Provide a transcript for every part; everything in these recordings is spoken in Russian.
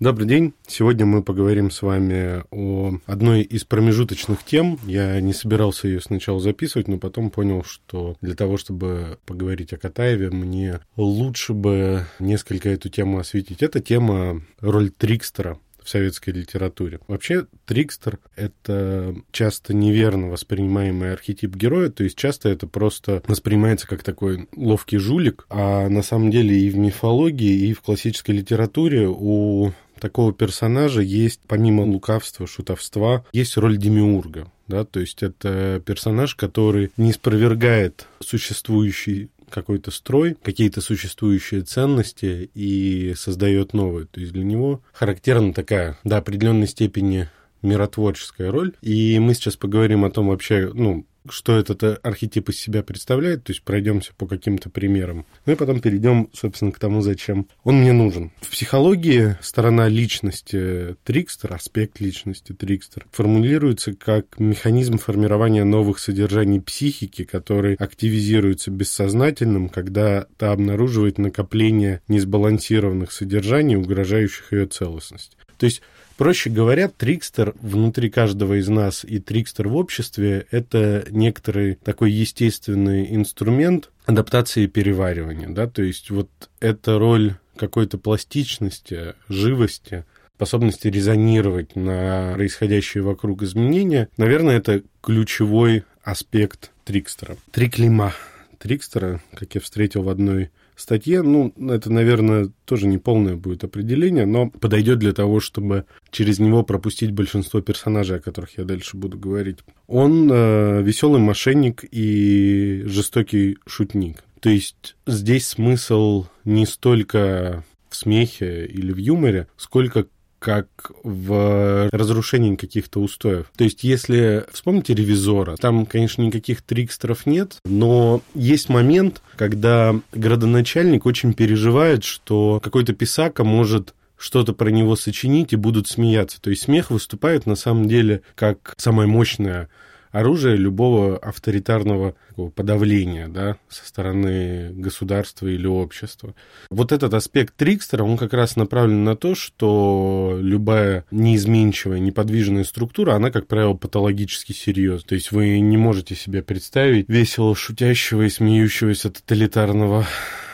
Добрый день. Сегодня мы поговорим с вами о одной из промежуточных тем. Я не собирался ее сначала записывать, но потом понял, что для того, чтобы поговорить о Катаеве, мне лучше бы несколько эту тему осветить. Это тема роль Трикстера в советской литературе. Вообще, Трикстер — это часто неверно воспринимаемый архетип героя, то есть часто это просто воспринимается как такой ловкий жулик, а на самом деле и в мифологии, и в классической литературе у такого персонажа есть, помимо лукавства, шутовства, есть роль демиурга. Да, то есть это персонаж, который не спровергает существующий какой-то строй, какие-то существующие ценности и создает новые. То есть для него характерна такая до определенной степени миротворческая роль. И мы сейчас поговорим о том вообще, ну, что этот э, архетип из себя представляет, то есть пройдемся по каким-то примерам. Ну и потом перейдем, собственно, к тому, зачем он мне нужен. В психологии сторона личности Трикстер, аспект личности Трикстер, формулируется как механизм формирования новых содержаний психики, который активизируется бессознательным, когда та обнаруживает накопление несбалансированных содержаний, угрожающих ее целостности. То есть Проще говоря, трикстер внутри каждого из нас и трикстер в обществе – это некоторый такой естественный инструмент адаптации и переваривания. Да? То есть вот эта роль какой-то пластичности, живости, способности резонировать на происходящие вокруг изменения, наверное, это ключевой аспект Трикстера. Триклима Трикстера, как я встретил в одной статье. Ну, это, наверное, тоже не полное будет определение, но подойдет для того, чтобы через него пропустить большинство персонажей, о которых я дальше буду говорить. Он э, веселый мошенник и жестокий шутник. То есть здесь смысл не столько в смехе или в юморе, сколько как в разрушении каких-то устоев. То есть, если вспомните ревизора, там, конечно, никаких трикстеров нет, но есть момент, когда градоначальник очень переживает, что какой-то писака может что-то про него сочинить и будут смеяться. То есть смех выступает на самом деле как самая мощная оружие любого авторитарного подавления да, со стороны государства или общества. Вот этот аспект Трикстера, он как раз направлен на то, что любая неизменчивая, неподвижная структура, она, как правило, патологически серьезна. То есть вы не можете себе представить весело шутящего и смеющегося тоталитарного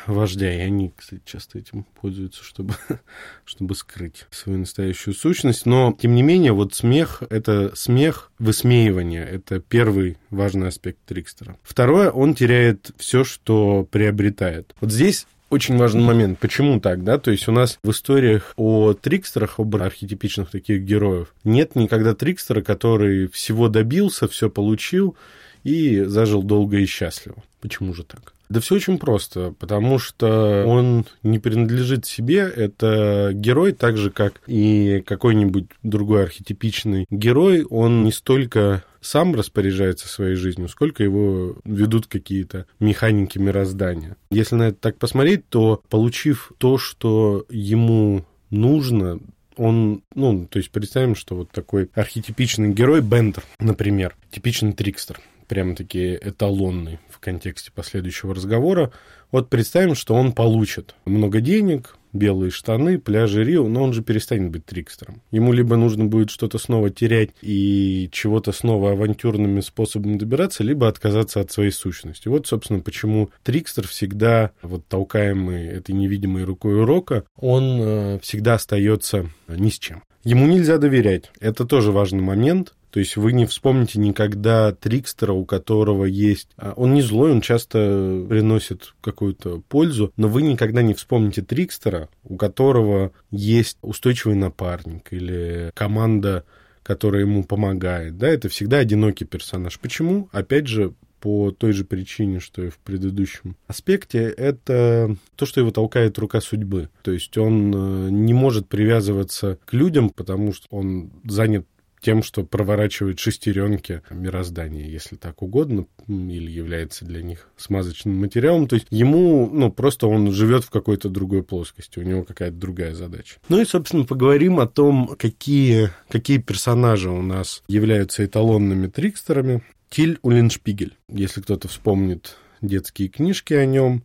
вождя. И они, кстати, часто этим пользуются, чтобы, чтобы скрыть свою настоящую сущность. Но, тем не менее, вот смех — это смех высмеивания. Это первый важный аспект Трикстера. Второе, он теряет все, что приобретает. Вот здесь очень важный момент. Почему так, да? То есть у нас в историях о трикстерах, об архетипичных таких героев, нет никогда трикстера, который всего добился, все получил и зажил долго и счастливо. Почему же так? Да все очень просто, потому что он не принадлежит себе, это герой, так же, как и какой-нибудь другой архетипичный герой, он не столько сам распоряжается своей жизнью, сколько его ведут какие-то механики мироздания. Если на это так посмотреть, то получив то, что ему нужно, он, ну, то есть представим, что вот такой архетипичный герой Бендер, например, типичный трикстер, прямо-таки эталонный в контексте последующего разговора. Вот представим, что он получит много денег, белые штаны, пляжи Рио, но он же перестанет быть трикстером. Ему либо нужно будет что-то снова терять и чего-то снова авантюрными способами добираться, либо отказаться от своей сущности. Вот, собственно, почему трикстер всегда, вот толкаемый этой невидимой рукой урока, он э, всегда остается ни с чем. Ему нельзя доверять. Это тоже важный момент. То есть вы не вспомните никогда Трикстера, у которого есть... А, он не злой, он часто приносит какую-то пользу, но вы никогда не вспомните Трикстера, у которого есть устойчивый напарник или команда которая ему помогает, да, это всегда одинокий персонаж. Почему? Опять же, по той же причине, что и в предыдущем аспекте, это то, что его толкает рука судьбы. То есть он э, не может привязываться к людям, потому что он занят тем, что проворачивает шестеренки мироздания, если так угодно, или является для них смазочным материалом. То есть ему, ну, просто он живет в какой-то другой плоскости, у него какая-то другая задача. Ну и, собственно, поговорим о том, какие, какие персонажи у нас являются эталонными трикстерами. Тиль Уллиншпигель, если кто-то вспомнит детские книжки о нем,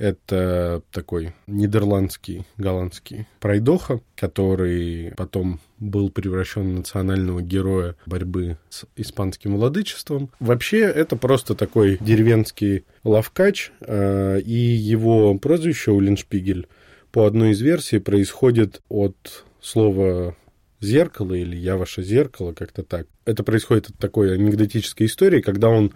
Это такой нидерландский, голландский пройдоха, который потом был превращен в национального героя борьбы с испанским владычеством. Вообще, это просто такой деревенский лавкач, э, и его прозвище Уллиншпигель по одной из версий происходит от слова зеркало или я ваше зеркало, как-то так. Это происходит от такой анекдотической истории, когда он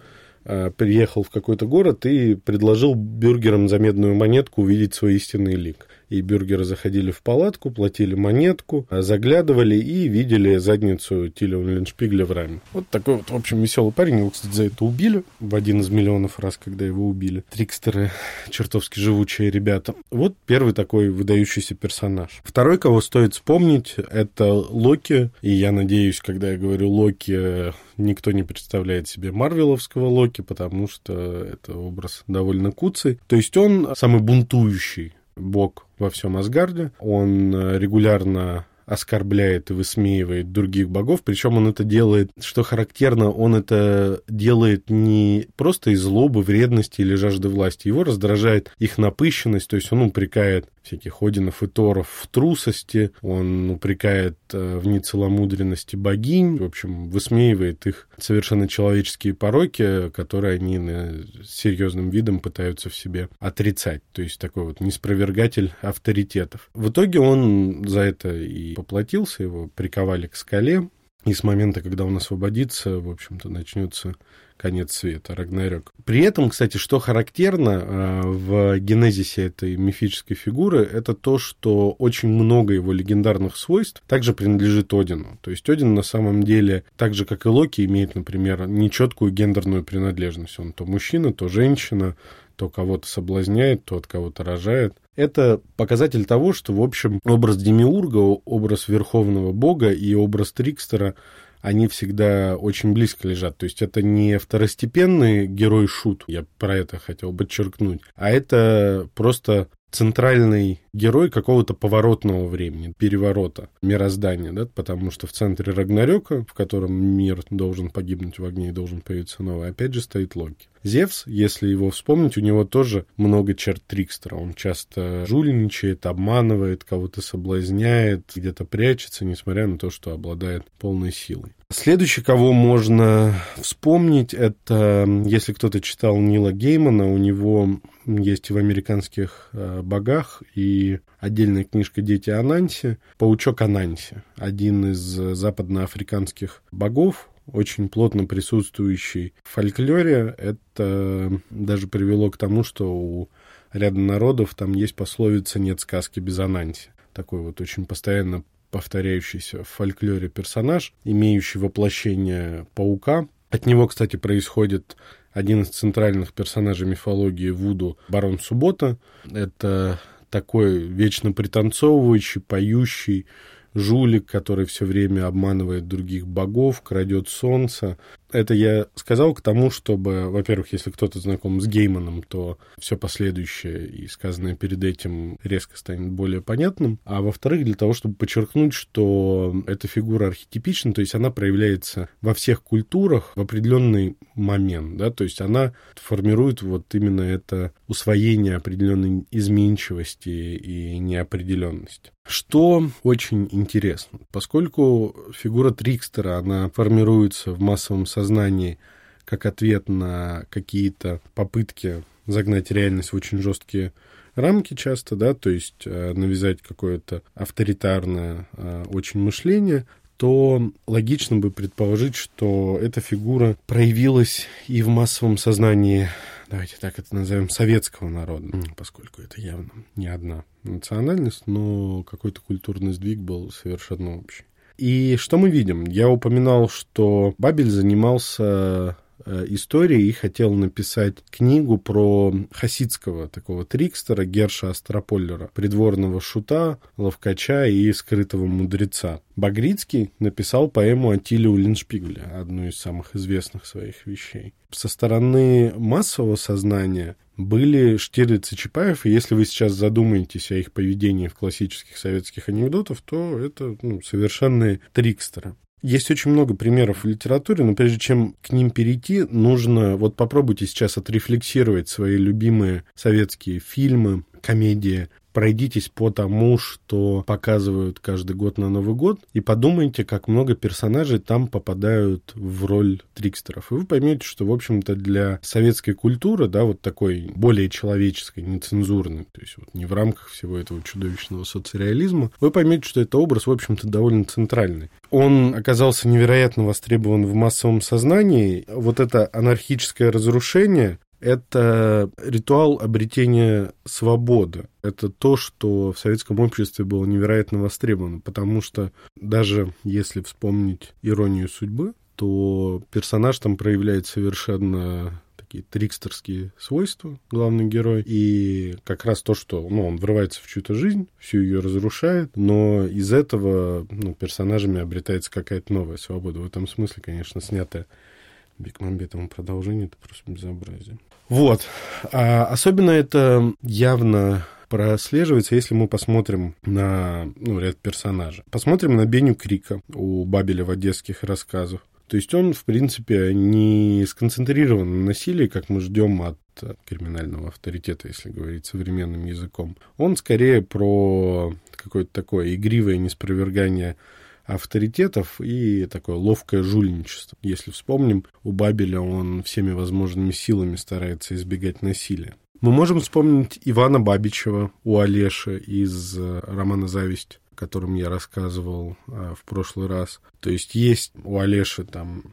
приехал в какой-то город и предложил бюргерам за медную монетку увидеть свой истинный лик и бюргеры заходили в палатку, платили монетку, заглядывали и видели задницу Тиля Леншпигля в раме. Вот такой вот, в общем, веселый парень. Его, кстати, за это убили в один из миллионов раз, когда его убили. Трикстеры, чертовски живучие ребята. Вот первый такой выдающийся персонаж. Второй, кого стоит вспомнить, это Локи. И я надеюсь, когда я говорю Локи, никто не представляет себе марвеловского Локи, потому что это образ довольно куцый. То есть он самый бунтующий бог во всем Асгарде. Он э, регулярно оскорбляет и высмеивает других богов, причем он это делает, что характерно, он это делает не просто из злобы, вредности или жажды власти, его раздражает их напыщенность, то есть он упрекает всяких Одинов и Торов в трусости, он упрекает э, в нецеломудренности богинь, в общем, высмеивает их совершенно человеческие пороки, которые они серьезным видом пытаются в себе отрицать. То есть такой вот неспровергатель авторитетов. В итоге он за это и поплатился, его приковали к скале, и с момента, когда он освободится, в общем-то, начнется конец света, Рагнарёк. При этом, кстати, что характерно а, в генезисе этой мифической фигуры, это то, что очень много его легендарных свойств также принадлежит Одину. То есть Один на самом деле, так же, как и Локи, имеет, например, нечеткую гендерную принадлежность. Он то мужчина, то женщина, то кого-то соблазняет, то от кого-то рожает. Это показатель того, что, в общем, образ Демиурга, образ Верховного Бога и образ Трикстера они всегда очень близко лежат. То есть это не второстепенный герой-шут, я про это хотел подчеркнуть, а это просто центральный герой какого-то поворотного времени, переворота мироздания, да, потому что в центре Рагнарёка, в котором мир должен погибнуть в огне и должен появиться новый, опять же стоит Локи. Зевс, если его вспомнить, у него тоже много черт Трикстера. Он часто жульничает, обманывает, кого-то соблазняет, где-то прячется, несмотря на то, что обладает полной силой. Следующий, кого можно вспомнить, это, если кто-то читал Нила Геймана, у него есть и в «Американских э, богах», и отдельная книжка «Дети Ананси», «Паучок Ананси», один из западноафриканских богов, очень плотно присутствующий в фольклоре. Это даже привело к тому, что у ряда народов там есть пословица «нет сказки без ананси». Такой вот очень постоянно повторяющийся в фольклоре персонаж, имеющий воплощение паука. От него, кстати, происходит один из центральных персонажей мифологии Вуду Барон Суббота. Это такой вечно пританцовывающий, поющий, жулик, который все время обманывает других богов, крадет солнце. Это я сказал к тому, чтобы, во-первых, если кто-то знаком с Гейманом, то все последующее и сказанное перед этим резко станет более понятным. А во-вторых, для того, чтобы подчеркнуть, что эта фигура архетипична, то есть она проявляется во всех культурах в определенный момент, да, то есть она формирует вот именно это усвоение определенной изменчивости и неопределенности. Что очень интересно, поскольку фигура Трикстера, она формируется в массовом сознании как ответ на какие-то попытки загнать реальность в очень жесткие рамки часто, да, то есть э, навязать какое-то авторитарное э, очень мышление, то логично бы предположить, что эта фигура проявилась и в массовом сознании, давайте так это назовем, советского народа, поскольку это явно не одна национальность, но какой-то культурный сдвиг был совершенно общий. И что мы видим? Я упоминал, что Бабель занимался э, историей и хотел написать книгу про хасидского такого трикстера Герша Астрополлера, придворного шута, ловкача и скрытого мудреца. Багрицкий написал поэму о Тиле Уллиншпигле, одну из самых известных своих вещей. Со стороны массового сознания были Штирлиц и Чапаев, и если вы сейчас задумаетесь о их поведении в классических советских анекдотах, то это ну, совершенные трикстеры. Есть очень много примеров в литературе, но прежде чем к ним перейти, нужно вот попробуйте сейчас отрефлексировать свои любимые советские фильмы, комедии, пройдитесь по тому, что показывают каждый год на Новый год, и подумайте, как много персонажей там попадают в роль трикстеров. И вы поймете, что, в общем-то, для советской культуры, да, вот такой более человеческой, нецензурной, то есть вот не в рамках всего этого чудовищного соцреализма, вы поймете, что это образ, в общем-то, довольно центральный. Он оказался невероятно востребован в массовом сознании. Вот это анархическое разрушение, это ритуал обретения свободы. Это то, что в советском обществе было невероятно востребовано, потому что даже если вспомнить иронию судьбы, то персонаж там проявляет совершенно такие трикстерские свойства, главный герой, и как раз то, что ну, он врывается в чью-то жизнь, всю ее разрушает, но из этого ну, персонажами обретается какая-то новая свобода. В этом смысле, конечно, снятая Бекмамбетовым продолжение, это просто безобразие. Вот. А особенно это явно прослеживается, если мы посмотрим на ну, ряд персонажей. Посмотрим на Беню Крика у Бабеля в одесских рассказах. То есть он, в принципе, не сконцентрирован на насилии, как мы ждем от криминального авторитета, если говорить современным языком. Он скорее про какое-то такое игривое неспровергание авторитетов и такое ловкое жульничество. Если вспомним, у Бабеля он всеми возможными силами старается избегать насилия. Мы можем вспомнить Ивана Бабичева у Олеши из э, романа «Зависть», о котором я рассказывал э, в прошлый раз. То есть есть у Олеши там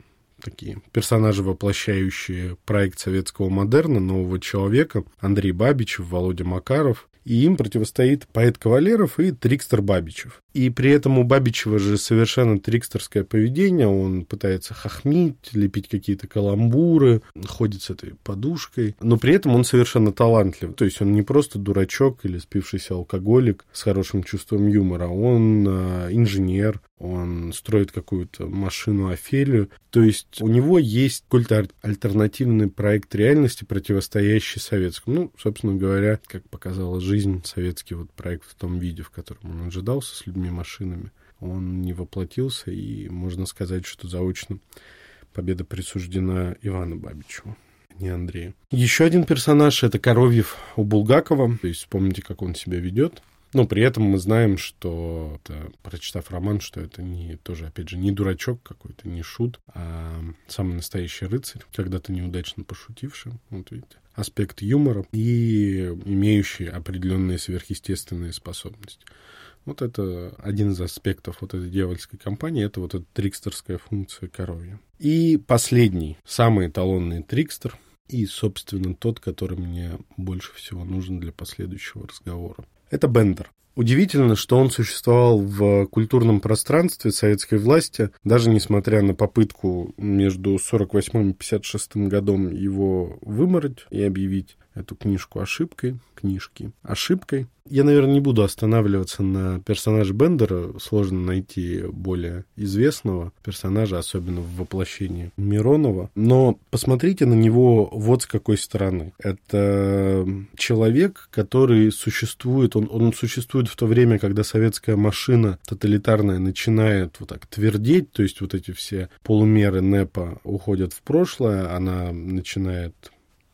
такие персонажи, воплощающие проект советского модерна, нового человека. Андрей Бабичев, Володя Макаров и им противостоит поэт Кавалеров и Трикстер Бабичев. И при этом у Бабичева же совершенно трикстерское поведение, он пытается хохмить, лепить какие-то каламбуры, ходит с этой подушкой, но при этом он совершенно талантлив. То есть он не просто дурачок или спившийся алкоголик с хорошим чувством юмора, он э, инженер, он строит какую-то машину Офелию. То есть у него есть какой-то альтернативный проект реальности, противостоящий советскому. Ну, собственно говоря, как показала жизнь, советский вот проект в том виде, в котором он ожидался с людьми машинами, он не воплотился, и можно сказать, что заочно победа присуждена Ивану Бабичеву не Андрею. Еще один персонаж — это Коровьев у Булгакова. То есть вспомните, как он себя ведет. Но при этом мы знаем, что, прочитав роман, что это не тоже, опять же, не дурачок какой-то, не шут, а самый настоящий рыцарь, когда-то неудачно пошутивший. Вот видите, аспект юмора и имеющий определенные сверхъестественные способности. Вот это один из аспектов вот этой дьявольской компании, это вот эта трикстерская функция коровья. И последний, самый эталонный трикстер, и, собственно, тот, который мне больше всего нужен для последующего разговора. Это Бендер. Удивительно, что он существовал в культурном пространстве советской власти, даже несмотря на попытку между 48 и 56 годом его вымороть и объявить эту книжку ошибкой, книжки ошибкой. Я, наверное, не буду останавливаться на персонаже Бендера. Сложно найти более известного персонажа, особенно в воплощении Миронова. Но посмотрите на него вот с какой стороны. Это человек, который существует, он, он существует в то время, когда советская машина тоталитарная начинает вот так твердеть, то есть вот эти все полумеры НЭПа уходят в прошлое, она начинает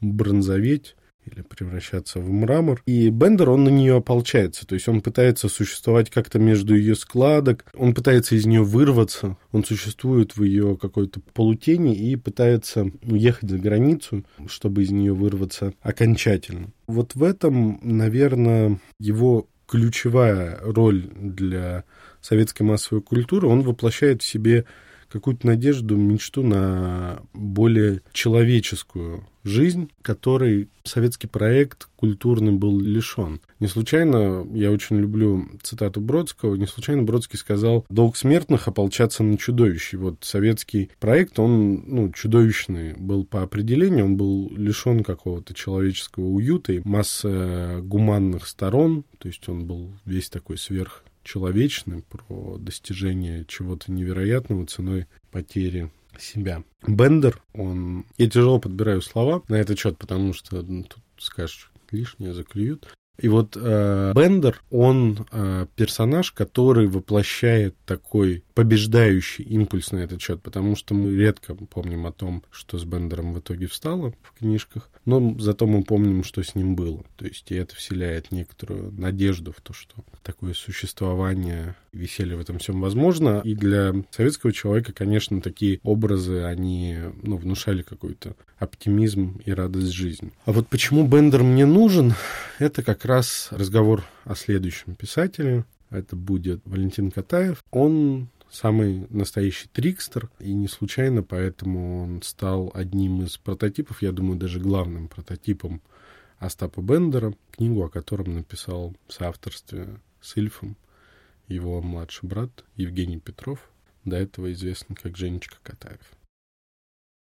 бронзоветь, или превращаться в мрамор. И Бендер, он на нее ополчается, то есть он пытается существовать как-то между ее складок, он пытается из нее вырваться, он существует в ее какой-то полутени и пытается уехать за границу, чтобы из нее вырваться окончательно. Вот в этом, наверное, его ключевая роль для советской массовой культуры, он воплощает в себе какую-то надежду, мечту на более человеческую жизнь, которой советский проект культурный был лишен. Не случайно, я очень люблю цитату Бродского, не случайно Бродский сказал «долг смертных ополчаться на чудовище». Вот советский проект, он ну, чудовищный был по определению, он был лишен какого-то человеческого уюта и массы гуманных сторон, то есть он был весь такой сверх человечным, про достижение чего-то невероятного ценой потери себя. Бендер, он... Я тяжело подбираю слова на этот счет, потому что ну, тут скажешь лишнее, заклюют. И вот э, Бендер, он э, персонаж, который воплощает такой побеждающий импульс на этот счет, потому что мы редко помним о том, что с Бендером в итоге встало в книжках, но зато мы помним, что с ним было. То есть и это вселяет некоторую надежду в то, что такое существование веселье в этом всем возможно. И для советского человека, конечно, такие образы, они ну, внушали какой-то оптимизм и радость жизни. А вот почему Бендер мне нужен, это как раз разговор о следующем писателе. Это будет Валентин Катаев. Он самый настоящий трикстер, и не случайно поэтому он стал одним из прототипов, я думаю, даже главным прототипом Остапа Бендера, книгу, о котором написал в соавторстве с Ильфом его младший брат Евгений Петров, до этого известный как Женечка Катаев.